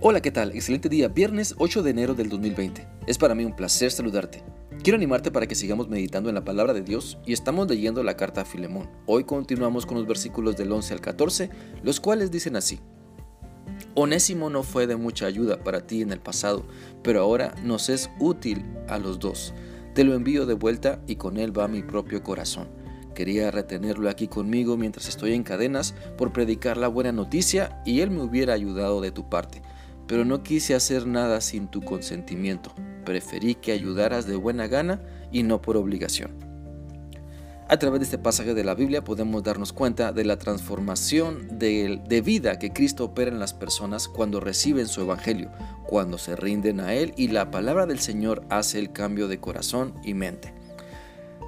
Hola, ¿qué tal? Excelente día, viernes 8 de enero del 2020. Es para mí un placer saludarte. Quiero animarte para que sigamos meditando en la palabra de Dios y estamos leyendo la carta a Filemón. Hoy continuamos con los versículos del 11 al 14, los cuales dicen así. Onésimo no fue de mucha ayuda para ti en el pasado, pero ahora nos es útil a los dos. Te lo envío de vuelta y con él va mi propio corazón. Quería retenerlo aquí conmigo mientras estoy en cadenas por predicar la buena noticia y él me hubiera ayudado de tu parte pero no quise hacer nada sin tu consentimiento. Preferí que ayudaras de buena gana y no por obligación. A través de este pasaje de la Biblia podemos darnos cuenta de la transformación de, de, vida que Cristo opera en las personas cuando reciben su Evangelio, cuando se rinden a Él y la palabra del Señor hace el cambio de corazón y mente.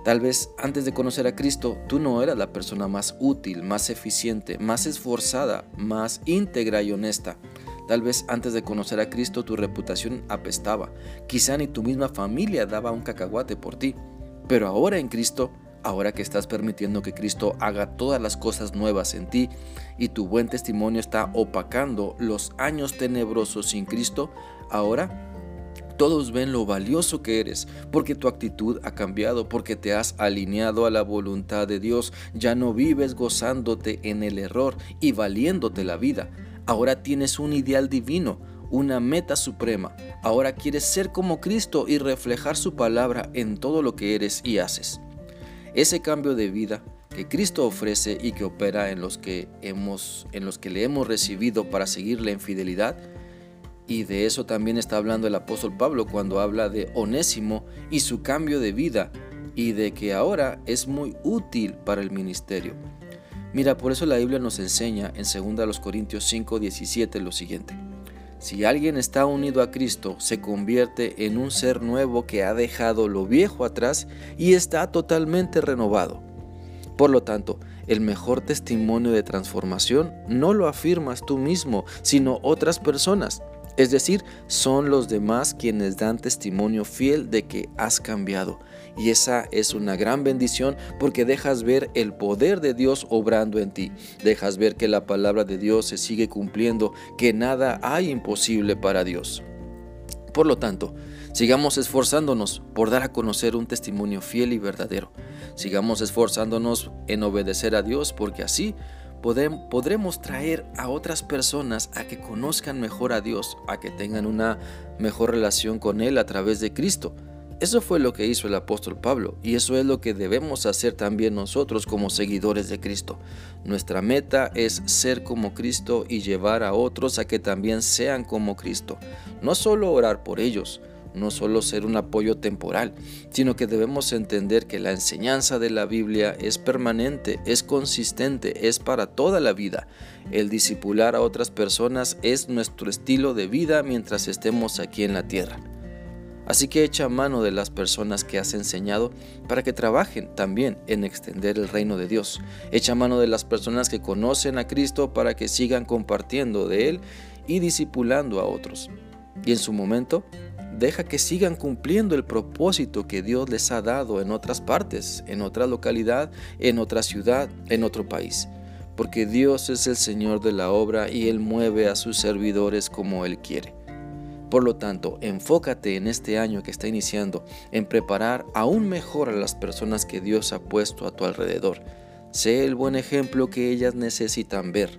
Tal vez antes de conocer a Cristo tú no eras la persona más útil, más eficiente, más esforzada, más íntegra y honesta. Tal vez antes de conocer a Cristo tu reputación apestaba, quizá ni tu misma familia daba un cacahuate por ti, pero ahora en Cristo, ahora que estás permitiendo que Cristo haga todas las cosas nuevas en ti y tu buen testimonio está opacando los años tenebrosos sin Cristo, ahora todos ven lo valioso que eres, porque tu actitud ha cambiado, porque te has alineado a la voluntad de Dios, ya no vives gozándote en el error y valiéndote la vida. Ahora tienes un ideal divino, una meta suprema. Ahora quieres ser como Cristo y reflejar su palabra en todo lo que eres y haces. Ese cambio de vida que Cristo ofrece y que opera en los que hemos en los que le hemos recibido para seguirle en fidelidad y de eso también está hablando el apóstol Pablo cuando habla de Onésimo y su cambio de vida y de que ahora es muy útil para el ministerio. Mira, por eso la Biblia nos enseña en 2 Corintios 5, 17 lo siguiente. Si alguien está unido a Cristo, se convierte en un ser nuevo que ha dejado lo viejo atrás y está totalmente renovado. Por lo tanto, el mejor testimonio de transformación no lo afirmas tú mismo, sino otras personas. Es decir, son los demás quienes dan testimonio fiel de que has cambiado. Y esa es una gran bendición porque dejas ver el poder de Dios obrando en ti. Dejas ver que la palabra de Dios se sigue cumpliendo, que nada hay imposible para Dios. Por lo tanto, sigamos esforzándonos por dar a conocer un testimonio fiel y verdadero. Sigamos esforzándonos en obedecer a Dios porque así podremos traer a otras personas a que conozcan mejor a Dios, a que tengan una mejor relación con Él a través de Cristo. Eso fue lo que hizo el apóstol Pablo y eso es lo que debemos hacer también nosotros como seguidores de Cristo. Nuestra meta es ser como Cristo y llevar a otros a que también sean como Cristo. No solo orar por ellos, no solo ser un apoyo temporal, sino que debemos entender que la enseñanza de la Biblia es permanente, es consistente, es para toda la vida. El discipular a otras personas es nuestro estilo de vida mientras estemos aquí en la tierra. Así que echa mano de las personas que has enseñado para que trabajen también en extender el reino de Dios. Echa mano de las personas que conocen a Cristo para que sigan compartiendo de Él y discipulando a otros. Y en su momento, deja que sigan cumpliendo el propósito que Dios les ha dado en otras partes, en otra localidad, en otra ciudad, en otro país. Porque Dios es el Señor de la obra y Él mueve a sus servidores como Él quiere. Por lo tanto, enfócate en este año que está iniciando en preparar aún mejor a las personas que Dios ha puesto a tu alrededor. Sé el buen ejemplo que ellas necesitan ver.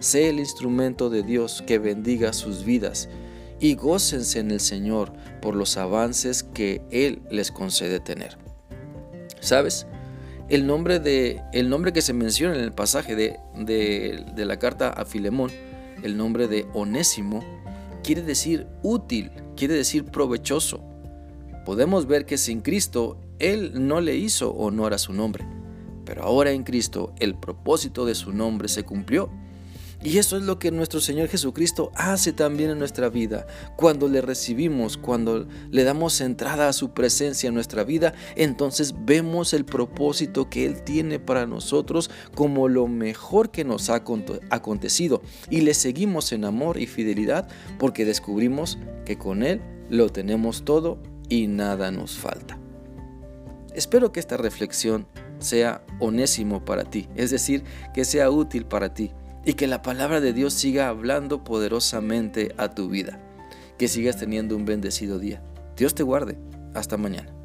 Sé el instrumento de Dios que bendiga sus vidas y gócense en el Señor por los avances que Él les concede tener. ¿Sabes? El nombre, de, el nombre que se menciona en el pasaje de, de la carta a Filemón, el nombre de Onésimo, quiere decir útil, quiere decir provechoso. Podemos ver que sin Cristo Él no le hizo honor a su nombre, pero ahora en Cristo el propósito de su nombre se cumplió y eso es lo que nuestro Señor Jesucristo hace también en nuestra vida. Cuando le recibimos, cuando le damos entrada a su presencia en nuestra vida, entonces vemos el propósito que Él tiene para nosotros como lo mejor que nos ha acontecido. Y le seguimos en amor y fidelidad porque descubrimos que con Él lo tenemos todo y nada nos falta. Espero que esta reflexión sea onésimo para ti, es decir, que sea útil para ti y que la palabra de Dios siga hablando poderosamente a tu vida. Que sigas teniendo un bendecido día. Dios te guarde. Hasta mañana.